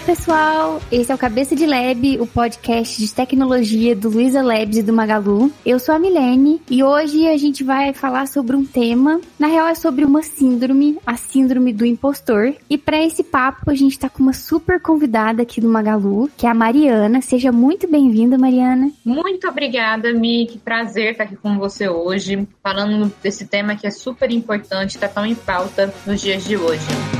Oi, pessoal! Esse é o Cabeça de Lab, o podcast de tecnologia do Luiza Labs e do Magalu. Eu sou a Milene e hoje a gente vai falar sobre um tema, na real é sobre uma síndrome, a síndrome do impostor. E para esse papo a gente tá com uma super convidada aqui do Magalu, que é a Mariana. Seja muito bem-vinda, Mariana. Muito obrigada, Mi. Que prazer estar aqui com você hoje, falando desse tema que é super importante, tá tão em pauta nos dias de hoje.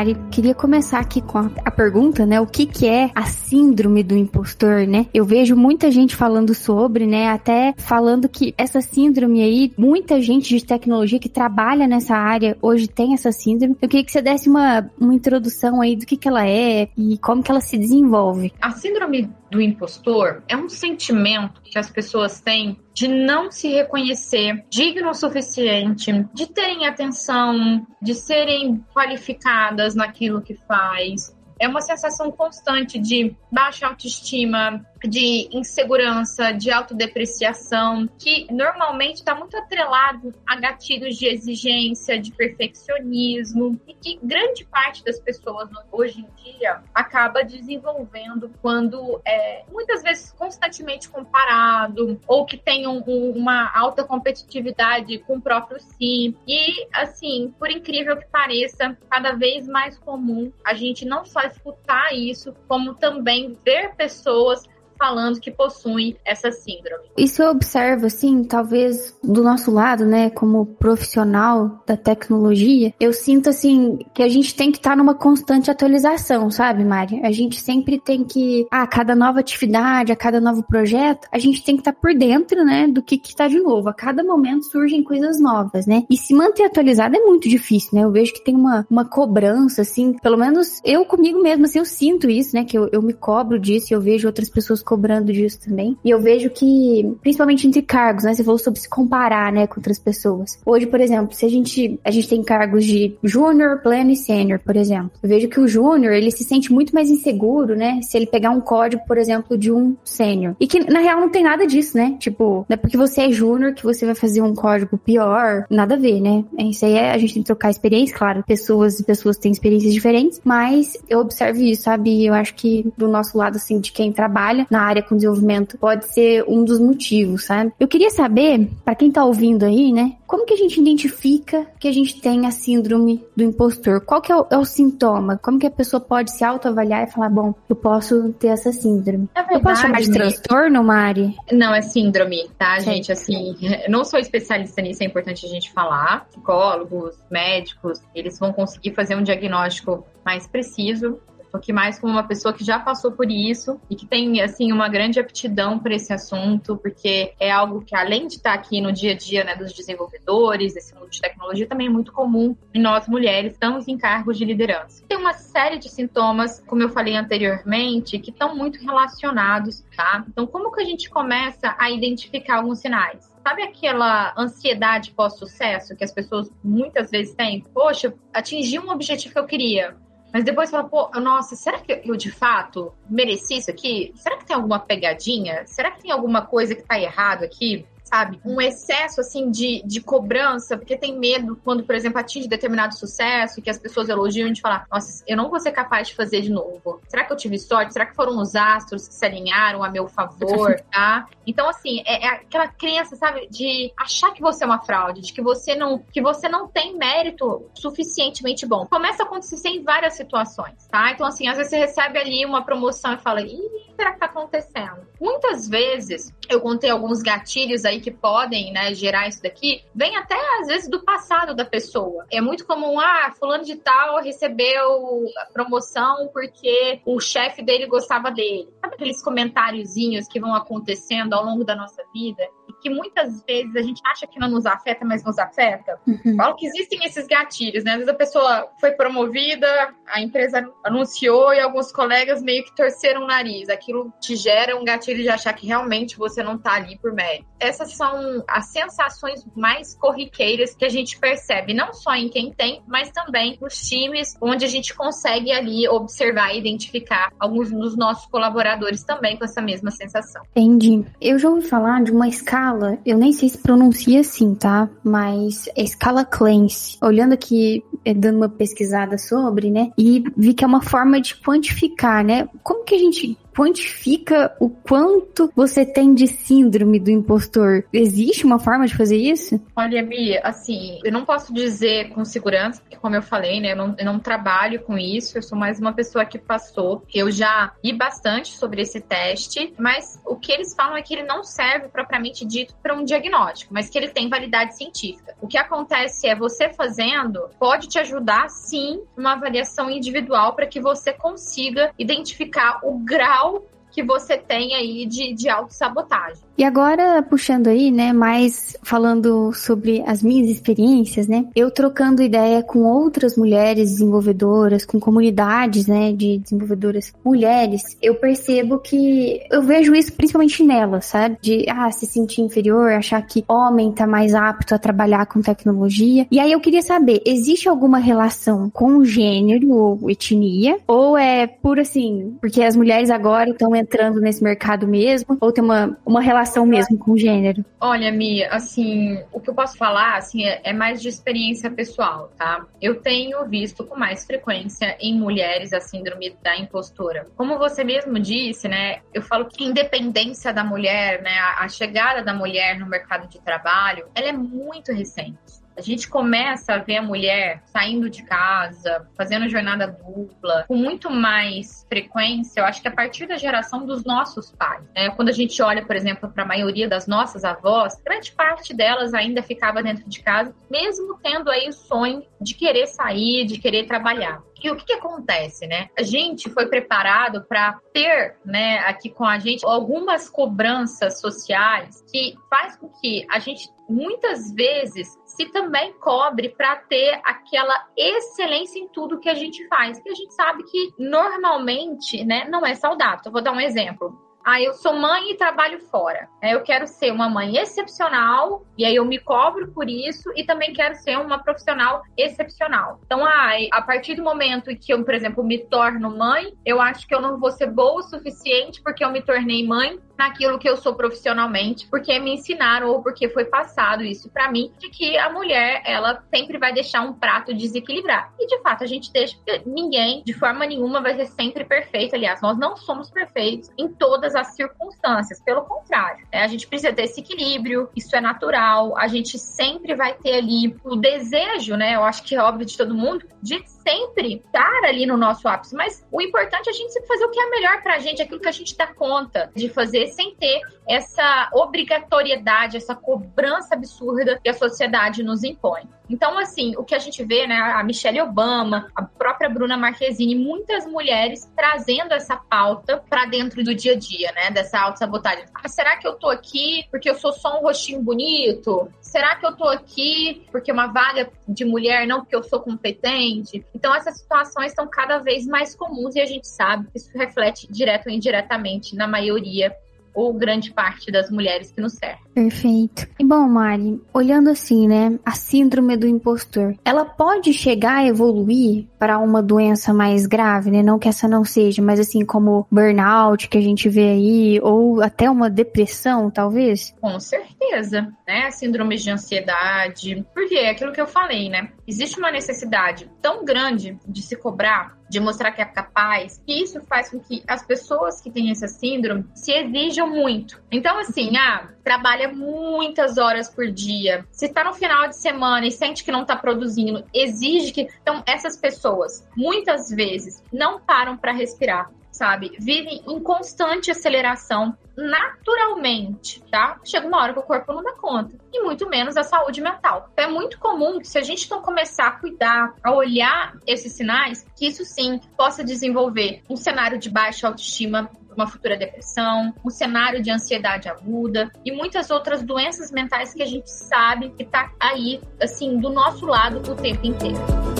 Mari, queria começar aqui com a, a, pergunta, né? O que que é a síndrome do impostor, né? Eu vejo muita gente falando sobre, né? Até falando que essa síndrome aí, muita gente de tecnologia que trabalha nessa área hoje tem essa síndrome. Eu queria que você desse uma, uma introdução aí do que que ela é e como que ela se desenvolve. A síndrome do impostor é um sentimento que as pessoas têm de não se reconhecer digno o suficiente, de terem atenção, de serem qualificadas naquilo que faz. É uma sensação constante de baixa autoestima, de insegurança, de autodepreciação, que normalmente está muito atrelado a gatilhos de exigência, de perfeccionismo, e que grande parte das pessoas hoje em dia acaba desenvolvendo quando é muitas vezes constantemente comparado, ou que tem um, um, uma alta competitividade com o próprio si. E, assim, por incrível que pareça, cada vez mais comum a gente não só escutar isso, como também ver pessoas falando que possuem essa síndrome. Isso eu observo, assim, talvez do nosso lado, né, como profissional da tecnologia, eu sinto, assim, que a gente tem que estar tá numa constante atualização, sabe, Mari? A gente sempre tem que, a cada nova atividade, a cada novo projeto, a gente tem que estar tá por dentro, né, do que que tá de novo. A cada momento surgem coisas novas, né? E se manter atualizado é muito difícil, né? Eu vejo que tem uma, uma cobrança, assim, pelo menos eu comigo mesma, assim, eu sinto isso, né, que eu, eu me cobro disso e eu vejo outras pessoas cobrando disso também. E eu vejo que, principalmente entre cargos, né? Você falou sobre se comparar, né, com outras pessoas. Hoje, por exemplo, se a gente, a gente tem cargos de júnior, pleno e sênior, por exemplo. Eu vejo que o júnior, ele se sente muito mais inseguro, né? Se ele pegar um código, por exemplo, de um sênior. E que, na real, não tem nada disso, né? Tipo, não é porque você é júnior que você vai fazer um código pior. Nada a ver, né? Isso aí é, a gente tem que trocar experiência, claro. Pessoas e pessoas têm experiências diferentes, mas eu observo isso, sabe? Eu acho que do nosso lado, assim, de quem trabalha na área com desenvolvimento pode ser um dos motivos, sabe? Eu queria saber, para quem tá ouvindo aí, né, como que a gente identifica que a gente tem a síndrome do impostor? Qual que é o, é o sintoma? Como que a pessoa pode se autoavaliar e falar, bom, eu posso ter essa síndrome? Verdade, eu posso chamar de transtorno, Mari? Não, é síndrome, tá, gente? Assim, não sou especialista nisso, é importante a gente falar. Psicólogos, médicos, eles vão conseguir fazer um diagnóstico mais preciso porque mais como uma pessoa que já passou por isso e que tem assim uma grande aptidão para esse assunto, porque é algo que além de estar aqui no dia a dia né, dos desenvolvedores, desse mundo de tecnologia, também é muito comum em nós mulheres estamos em cargos de liderança. Tem uma série de sintomas, como eu falei anteriormente, que estão muito relacionados, tá? Então, como que a gente começa a identificar alguns sinais? Sabe aquela ansiedade pós-sucesso que as pessoas muitas vezes têm? Poxa, atingi um objetivo que eu queria, mas depois fala, pô, nossa, será que eu de fato mereci isso aqui? Será que tem alguma pegadinha? Será que tem alguma coisa que tá errado aqui? Sabe? Um excesso, assim, de, de cobrança, porque tem medo quando, por exemplo, atinge determinado sucesso, que as pessoas elogiam de falar, nossa, eu não vou ser capaz de fazer de novo. Será que eu tive sorte? Será que foram os astros que se alinharam a meu favor, tá? Então, assim, é, é aquela crença, sabe, de achar que você é uma fraude, de que você não, que você não tem mérito suficientemente bom. Começa a acontecer em várias situações, tá? Então, assim, às vezes você recebe ali uma promoção e fala, ih, será que tá acontecendo? Muitas vezes, eu contei alguns gatilhos aí que podem, né, gerar isso daqui, vem até às vezes do passado da pessoa. É muito comum, ah, fulano de tal recebeu a promoção porque o chefe dele gostava dele. Sabe aqueles comentáriozinhos que vão acontecendo ao longo da nossa vida? Que muitas vezes a gente acha que não nos afeta, mas nos afeta. Uhum. Falo que existem esses gatilhos, né? Às vezes a pessoa foi promovida, a empresa anunciou e alguns colegas meio que torceram o nariz. Aquilo te gera um gatilho de achar que realmente você não tá ali por mérito. Essas são as sensações mais corriqueiras que a gente percebe, não só em quem tem, mas também nos times, onde a gente consegue ali observar e identificar alguns dos nossos colaboradores também com essa mesma sensação. Entendi. Eu já ouvi falar de uma escala, eu nem sei se pronuncia assim, tá? Mas é escala Clancy. Olhando aqui, eh, dando uma pesquisada sobre, né? E vi que é uma forma de quantificar, né? Como que a gente quantifica o quanto você tem de síndrome do impostor. Existe uma forma de fazer isso? Olha, Mi, assim, eu não posso dizer com segurança, porque como eu falei, né, eu não, eu não trabalho com isso, eu sou mais uma pessoa que passou. Eu já li bastante sobre esse teste, mas o que eles falam é que ele não serve propriamente dito para um diagnóstico, mas que ele tem validade científica. O que acontece é você fazendo pode te ajudar sim uma avaliação individual para que você consiga identificar o grau que você tem aí de, de autossabotagem. E agora, puxando aí, né, mais falando sobre as minhas experiências, né, eu trocando ideia com outras mulheres desenvolvedoras, com comunidades, né, de desenvolvedoras mulheres, eu percebo que eu vejo isso principalmente nelas, sabe? De, ah, se sentir inferior, achar que homem tá mais apto a trabalhar com tecnologia. E aí eu queria saber, existe alguma relação com gênero ou etnia? Ou é por assim, porque as mulheres agora estão entrando nesse mercado mesmo? Ou tem uma, uma relação relação mesmo com o gênero? Olha, Mi, assim, o que eu posso falar, assim, é, é mais de experiência pessoal, tá? Eu tenho visto com mais frequência em mulheres a síndrome da impostora. Como você mesmo disse, né? Eu falo que a independência da mulher, né? A chegada da mulher no mercado de trabalho, ela é muito recente a gente começa a ver a mulher saindo de casa, fazendo jornada dupla, com muito mais frequência, eu acho que a partir da geração dos nossos pais. Né? Quando a gente olha, por exemplo, para a maioria das nossas avós, grande parte delas ainda ficava dentro de casa, mesmo tendo aí o sonho de querer sair, de querer trabalhar. E o que, que, acontece, né? A gente foi preparado para ter, né, aqui com a gente algumas cobranças sociais que faz com que a gente muitas vezes se também cobre para ter aquela excelência em tudo que a gente faz, que a gente sabe que normalmente, né, não é saudável. Eu vou dar um exemplo. Ah, eu sou mãe e trabalho fora. É, eu quero ser uma mãe excepcional e aí eu me cobro por isso e também quero ser uma profissional excepcional. Então, ah, a partir do momento que eu, por exemplo, me torno mãe, eu acho que eu não vou ser boa o suficiente porque eu me tornei mãe naquilo que eu sou profissionalmente, porque me ensinaram ou porque foi passado isso para mim, de que a mulher, ela sempre vai deixar um prato desequilibrado. E de fato, a gente deixa, ninguém, de forma nenhuma, vai ser sempre perfeito. Aliás, nós não somos perfeitos em todas as circunstâncias, pelo contrário. Né? A gente precisa ter esse equilíbrio, isso é natural, a gente sempre vai ter ali o desejo, né? Eu acho que é óbvio de todo mundo, de sempre estar ali no nosso ápice. Mas o importante é a gente sempre fazer o que é melhor pra gente, aquilo que a gente dá conta de fazer sem ter essa obrigatoriedade, essa cobrança absurda que a sociedade nos impõe. Então, assim, o que a gente vê, né, a Michelle Obama, a própria Bruna Marquezine, muitas mulheres trazendo essa pauta para dentro do dia a dia, né, dessa autossabotagem. Ah, será que eu tô aqui porque eu sou só um rostinho bonito? Será que eu tô aqui porque uma vaga de mulher, não porque eu sou competente? Então, essas situações são cada vez mais comuns e a gente sabe que isso reflete direto ou indiretamente na maioria ou grande parte das mulheres que nos cercam. Perfeito. E bom, Mari, olhando assim, né, a síndrome do impostor, ela pode chegar a evoluir para uma doença mais grave, né? Não que essa não seja, mas assim como burnout que a gente vê aí, ou até uma depressão, talvez? Com certeza, né? Síndromes de ansiedade. Porque é aquilo que eu falei, né? Existe uma necessidade tão grande de se cobrar de mostrar que é capaz, que isso faz com que as pessoas que têm essa síndrome se exijam muito. Então, assim, ah, trabalha muitas horas por dia, se está no final de semana e sente que não está produzindo, exige que. Então, essas pessoas muitas vezes não param para respirar sabe? Vivem em constante aceleração naturalmente, tá? Chega uma hora que o corpo não dá conta. E muito menos a saúde mental. Então, é muito comum que se a gente não começar a cuidar, a olhar esses sinais, que isso sim possa desenvolver um cenário de baixa autoestima, uma futura depressão, um cenário de ansiedade aguda e muitas outras doenças mentais que a gente sabe que tá aí, assim, do nosso lado o tempo inteiro.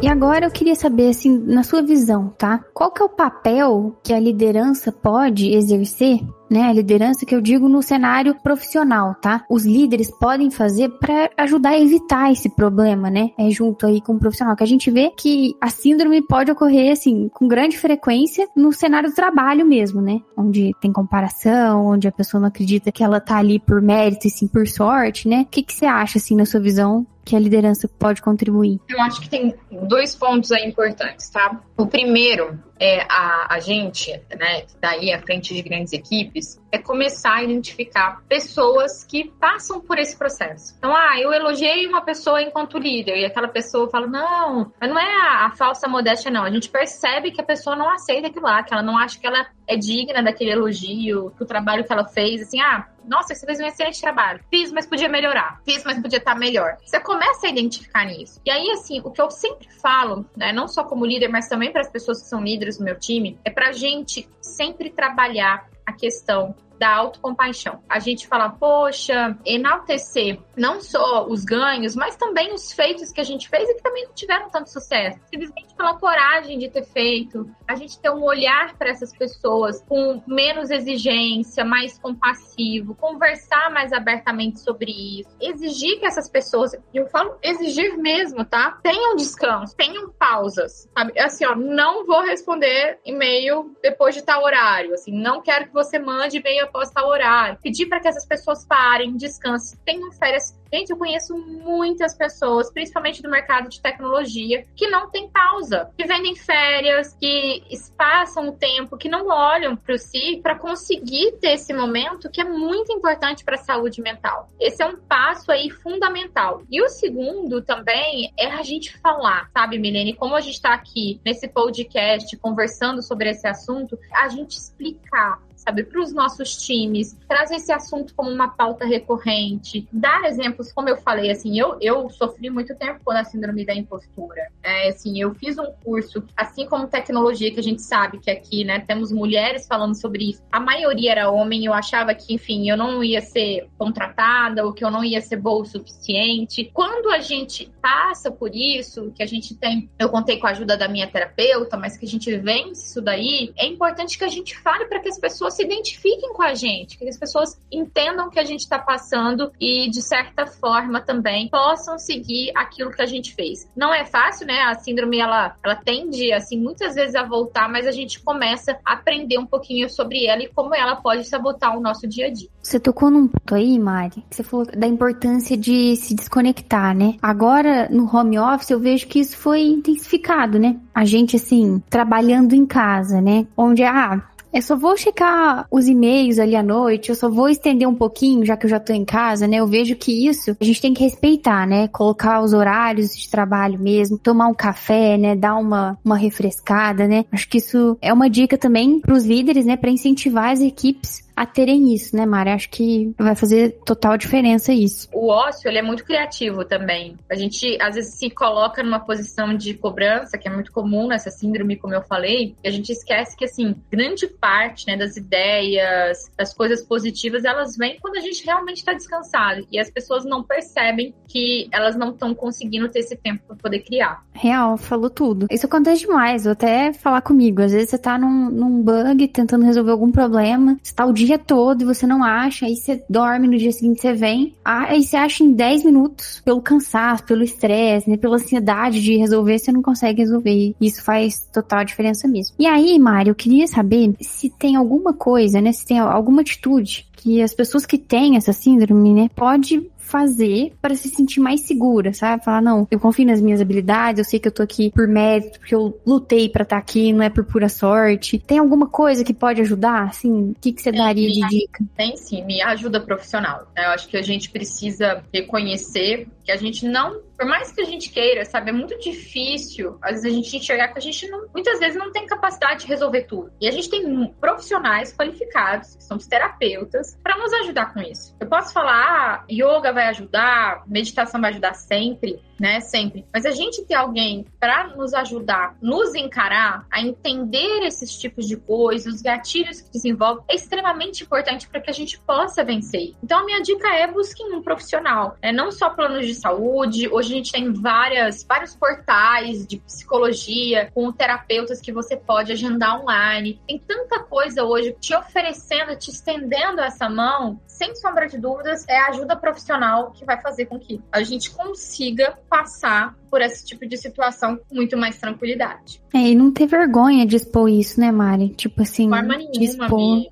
E agora eu queria saber, assim, na sua visão, tá? Qual que é o papel que a liderança pode exercer né? A liderança que eu digo no cenário profissional, tá? Os líderes podem fazer para ajudar a evitar esse problema, né? É junto aí com o profissional que a gente vê que a síndrome pode ocorrer assim com grande frequência no cenário do trabalho mesmo, né? Onde tem comparação, onde a pessoa não acredita que ela tá ali por mérito e sim por sorte, né? O que que você acha assim na sua visão que a liderança pode contribuir? Eu acho que tem dois pontos aí importantes, tá? O primeiro é a, a gente, né, que tá aí à frente de grandes equipes, é começar a identificar pessoas que passam por esse processo. Então, ah, eu elogiei uma pessoa enquanto líder e aquela pessoa fala, não, mas não é a, a falsa modéstia, não. A gente percebe que a pessoa não aceita aquilo lá, que ela não acha que ela é digna daquele elogio, que o trabalho que ela fez, assim, ah, nossa, você fez um excelente trabalho. Fiz, mas podia melhorar. Fiz, mas podia estar melhor. Você começa a identificar nisso. E aí, assim, o que eu sempre falo, né, não só como líder, mas também para as pessoas que são líderes do meu time, é pra gente sempre trabalhar a questão da autocompaixão. A gente fala, poxa, enaltecer não só os ganhos, mas também os feitos que a gente fez e que também não tiveram tanto sucesso. Simplesmente pela coragem de ter feito, a gente ter um olhar para essas pessoas com menos exigência, mais compassivo, conversar mais abertamente sobre isso, exigir que essas pessoas, eu falo exigir mesmo, tá? Tenham descanso, tenham pausas, sabe? Assim, ó, não vou responder e-mail depois de tal horário, assim, não quero que você mande e-mail tal horário. Pedir para que essas pessoas parem, descansem, tenham férias Gente, eu conheço muitas pessoas, principalmente do mercado de tecnologia, que não tem pausa, que vendem férias, que espaçam o tempo, que não olham para si para conseguir ter esse momento que é muito importante para a saúde mental. Esse é um passo aí fundamental. E o segundo também é a gente falar, sabe, Milene? Como a gente está aqui nesse podcast conversando sobre esse assunto, a gente explicar sabe, para os nossos times, trazer esse assunto como uma pauta recorrente, dar exemplos, como eu falei, assim, eu, eu sofri muito tempo com a síndrome da impostura. É, assim, eu fiz um curso, assim como tecnologia, que a gente sabe que aqui, né, temos mulheres falando sobre isso. A maioria era homem, eu achava que, enfim, eu não ia ser contratada ou que eu não ia ser boa o suficiente. Quando a gente passa por isso, que a gente tem, eu contei com a ajuda da minha terapeuta, mas que a gente vence isso daí, é importante que a gente fale para que as pessoas se identifiquem com a gente, que as pessoas entendam o que a gente está passando e, de certa forma, também possam seguir aquilo que a gente fez. Não é fácil, né? A síndrome, ela, ela tende, assim, muitas vezes a voltar, mas a gente começa a aprender um pouquinho sobre ela e como ela pode sabotar o nosso dia a dia. Você tocou num ponto aí, Mari, você falou da importância de se desconectar, né? Agora, no home office, eu vejo que isso foi intensificado, né? A gente, assim, trabalhando em casa, né? Onde, ah, eu só vou checar os e-mails ali à noite, eu só vou estender um pouquinho, já que eu já tô em casa, né? Eu vejo que isso a gente tem que respeitar, né? Colocar os horários de trabalho mesmo, tomar um café, né? Dar uma, uma refrescada, né? Acho que isso é uma dica também para os líderes, né? Para incentivar as equipes a terem isso, né, Mari? Acho que vai fazer total diferença isso. O ócio, ele é muito criativo também. A gente, às vezes, se coloca numa posição de cobrança, que é muito comum nessa síndrome, como eu falei, e a gente esquece que, assim, grande parte, né, das ideias, das coisas positivas, elas vêm quando a gente realmente está descansado. E as pessoas não percebem que elas não estão conseguindo ter esse tempo para poder criar. Real, falou tudo. Isso acontece demais, vou até falar comigo. Às vezes você tá num, num bug, tentando resolver algum problema, você tá o dia dia todo e você não acha, aí você dorme, no dia seguinte você vem, aí você acha em 10 minutos, pelo cansaço, pelo estresse, né, pela ansiedade de resolver, você não consegue resolver. Isso faz total diferença mesmo. E aí, Mário, eu queria saber se tem alguma coisa, né, se tem alguma atitude que as pessoas que têm essa síndrome, né, pode fazer para se sentir mais segura, sabe? Falar, não, eu confio nas minhas habilidades, eu sei que eu tô aqui por mérito, porque eu lutei para estar tá aqui, não é por pura sorte. Tem alguma coisa que pode ajudar? Assim, o que, que você tem, daria de dica? Tem sim, me ajuda profissional. Eu acho que a gente precisa reconhecer que a gente não por mais que a gente queira, sabe, é muito difícil, às vezes a gente enxergar que a gente não, muitas vezes não tem capacidade de resolver tudo. E a gente tem profissionais qualificados, que são os terapeutas, para nos ajudar com isso. Eu posso falar, ah, yoga vai ajudar, meditação vai ajudar sempre, né? Sempre. Mas a gente ter alguém para nos ajudar, nos encarar, a entender esses tipos de coisas, os gatilhos que desenvolve, é extremamente importante para que a gente possa vencer. Então, a minha dica é busquem um profissional, né? não só planos de saúde. Hoje a gente tem várias, vários portais de psicologia com terapeutas que você pode agendar online. Tem tanta coisa hoje te oferecendo, te estendendo essa mão. Sem sombra de dúvidas, é a ajuda profissional que vai fazer com que a gente consiga passar por esse tipo de situação com muito mais tranquilidade. É, e não ter vergonha de expor isso, né, Mari? Tipo assim, Forma nenhuma, expor... né?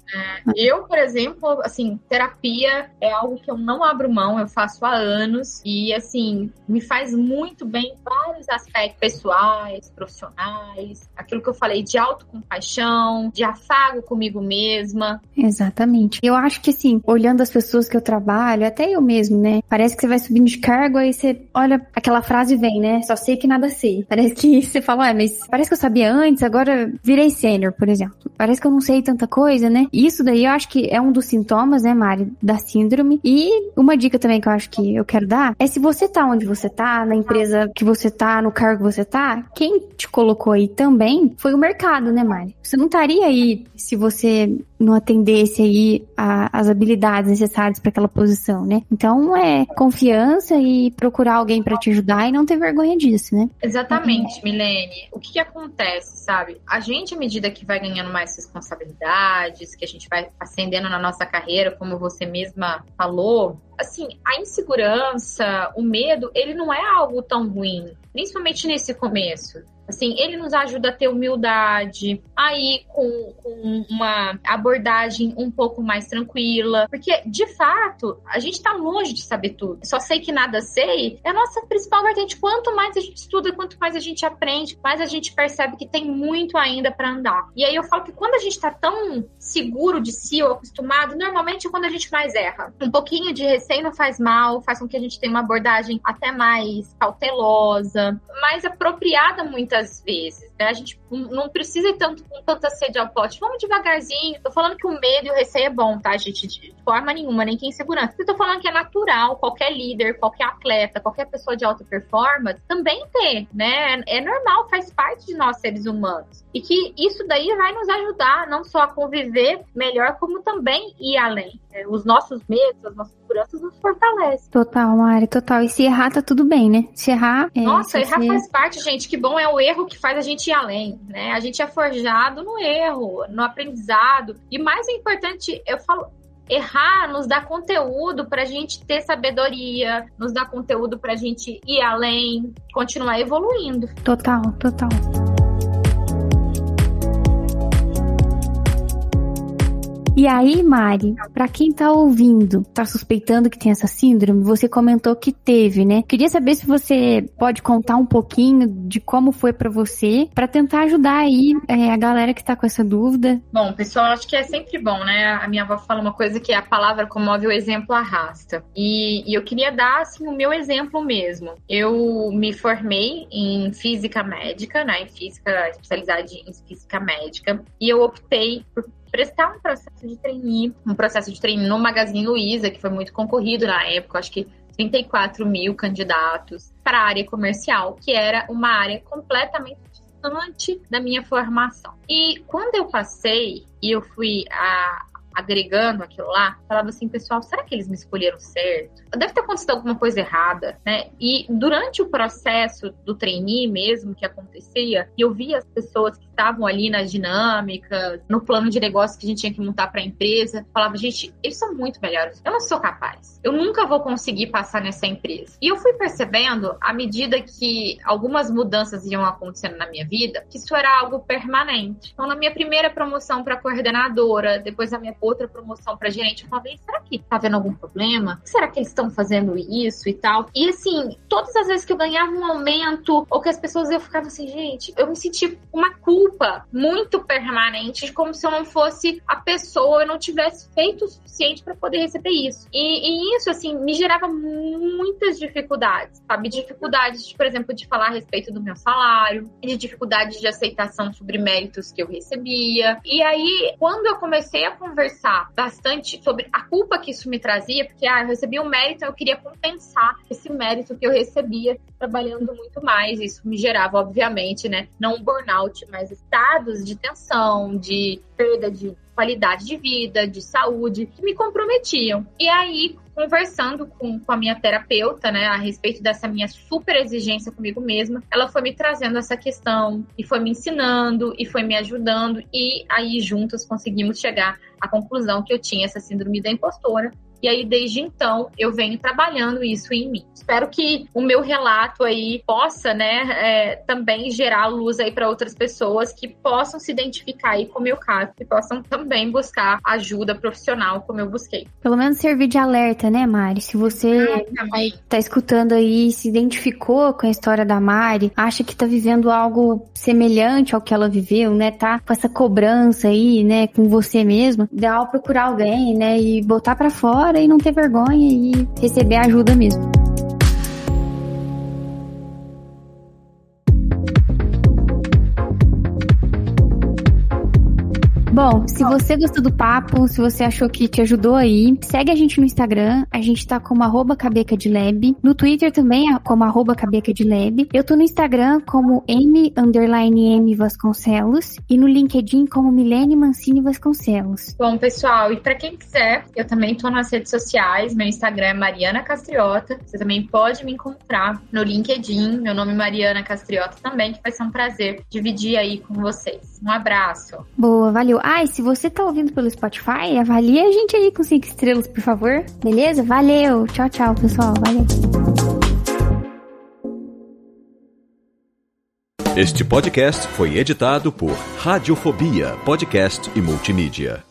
Eu, por exemplo, assim, terapia é algo que eu não abro mão, eu faço há anos e, assim, me faz muito bem em vários aspectos pessoais, profissionais, aquilo que eu falei de autocompaixão, de afago comigo mesma. Exatamente. Eu acho que, assim, olhando as pessoas que eu trabalho, até eu mesmo, né, parece que você vai subindo de cargo, aí você olha, aquela frase vem, né, só sei que nada sei. Parece que você fala, é, mas parece que eu sabia antes, agora virei sênior, por exemplo. Parece que eu não sei tanta coisa, né? Isso daí eu acho que é um dos sintomas, né, Mari, da síndrome. E uma dica também que eu acho que eu quero dar é se você tá onde você tá, na empresa que você tá, no cargo que você tá, quem te colocou aí também foi o mercado, né, Mari? Você não estaria aí se você não atendesse aí a, as habilidades necessárias para aquela posição, né? Então é confiança e procurar alguém para te ajudar e não ter vergonha disso, né? Exatamente, Milene. O que, que, acontece, sabe? A gente, à medida que vai ganhando mais responsabilidades, que a gente vai ascendendo na nossa carreira, como você mesma falou, assim, a insegurança, o medo, ele não é algo tão ruim, principalmente nesse começo. Assim, ele nos ajuda a ter humildade, aí com, com, uma abordagem um pouco mais tranquila, porque de fato a gente tá longe de saber tudo. Só sei que nada sei é a nossa principal vertente. Quanto mais a gente estuda, quanto mais a gente aprende, mais a gente percebe que tem muito ainda para andar. E aí eu falo que quando a gente tá tão seguro de si ou acostumado, normalmente é quando a gente mais erra. Um pouquinho de receio não faz mal, faz com que a gente tenha uma abordagem até mais cautelosa, mais apropriada muitas muitas vezes, né? A gente não precisa ir tanto com tanta sede ao pote. Vamos devagarzinho. Tô falando que o medo e o receio é bom, tá, gente? De forma nenhuma, nem que insegurança. Eu tô falando que é natural qualquer líder, qualquer atleta, qualquer pessoa de alta performance também ter, né? É normal, faz parte de nós seres humanos. E que isso daí vai nos ajudar não só a conviver melhor, como também ir além. É, os nossos medos, as nossas seguranças nos fortalecem. Total, Mari, total. E se errar, tá tudo bem, né? Se errar. É, Nossa, errar você... faz parte, gente. Que bom é o erro que faz a gente ir além, né? A gente é forjado no erro, no aprendizado. E mais importante, eu falo, errar nos dá conteúdo para a gente ter sabedoria, nos dá conteúdo para a gente ir além, continuar evoluindo. Total, total. E aí, Mari, para quem tá ouvindo, tá suspeitando que tem essa síndrome, você comentou que teve, né? Queria saber se você pode contar um pouquinho de como foi para você, para tentar ajudar aí é, a galera que tá com essa dúvida. Bom, pessoal, acho que é sempre bom, né? A minha avó fala uma coisa que é a palavra comove, o exemplo arrasta. E, e eu queria dar, assim, o meu exemplo mesmo. Eu me formei em física médica, né? Em física, especializada em física médica, e eu optei por prestar um processo de trainee, um processo de trainee no Magazine Luiza, que foi muito concorrido na época, acho que 34 mil candidatos para a área comercial, que era uma área completamente distante da minha formação. E quando eu passei e eu fui a, agregando aquilo lá, falava assim, pessoal, será que eles me escolheram certo? Deve ter acontecido alguma coisa errada, né? E durante o processo do trainee mesmo que acontecia, eu via as pessoas que estavam ali nas dinâmicas, no plano de negócio que a gente tinha que montar para a empresa, falava, gente, eles são muito melhores. Eu não sou capaz. Eu nunca vou conseguir passar nessa empresa. E eu fui percebendo, à medida que algumas mudanças iam acontecendo na minha vida, que isso era algo permanente. Então, na minha primeira promoção para coordenadora, depois da minha outra promoção para gerente, eu falava, será que tá vendo algum problema? Será que eles estão fazendo isso e tal? E assim, todas as vezes que eu ganhava um aumento, ou que as pessoas eu ficava assim, gente, eu me senti uma culpa muito permanente, como se eu não fosse a pessoa, eu não tivesse feito o suficiente para poder receber isso. E, e, isso, assim, me gerava muitas dificuldades, sabe? Dificuldades, por exemplo, de falar a respeito do meu salário, de dificuldades de aceitação sobre méritos que eu recebia. E aí, quando eu comecei a conversar bastante sobre a culpa que isso me trazia, porque ah, eu recebi um mérito, eu queria compensar esse mérito que eu recebia trabalhando muito mais. Isso me gerava, obviamente, né? Não um burnout, mas estados de tensão, de perda de qualidade de vida, de saúde, que me comprometiam. E aí, conversando com, com a minha terapeuta, né, a respeito dessa minha super exigência comigo mesma, ela foi me trazendo essa questão e foi me ensinando e foi me ajudando e aí juntas conseguimos chegar à conclusão que eu tinha essa síndrome da impostora e aí, desde então, eu venho trabalhando isso em mim. Espero que o meu relato aí possa, né, é, também gerar luz aí para outras pessoas que possam se identificar aí com o meu caso, que possam também buscar ajuda profissional como eu busquei. Pelo menos servir de alerta, né, Mari? Se você está escutando aí, se identificou com a história da Mari, acha que está vivendo algo semelhante ao que ela viveu, né, tá com essa cobrança aí, né, com você mesma, dá procurar alguém, né, e botar para fora e não ter vergonha e receber ajuda mesmo. Bom, se você gostou do papo, se você achou que te ajudou aí, segue a gente no Instagram. A gente tá como arroba cabeca de lab. No Twitter também é como arroba cabeca de lab. Eu tô no Instagram como M underline M Vasconcelos e no LinkedIn como Milene Mancini Vasconcelos. Bom, pessoal, e para quem quiser, eu também tô nas redes sociais. Meu Instagram é Mariana Castriota. Você também pode me encontrar no LinkedIn. Meu nome é Mariana Castriota também, que vai ser um prazer dividir aí com vocês. Um abraço. Boa, valeu. E se você tá ouvindo pelo Spotify, avalie a gente aí com cinco estrelas, por favor. Beleza? Valeu. Tchau, tchau, pessoal. Valeu. Este podcast foi editado por Radiofobia, podcast e multimídia.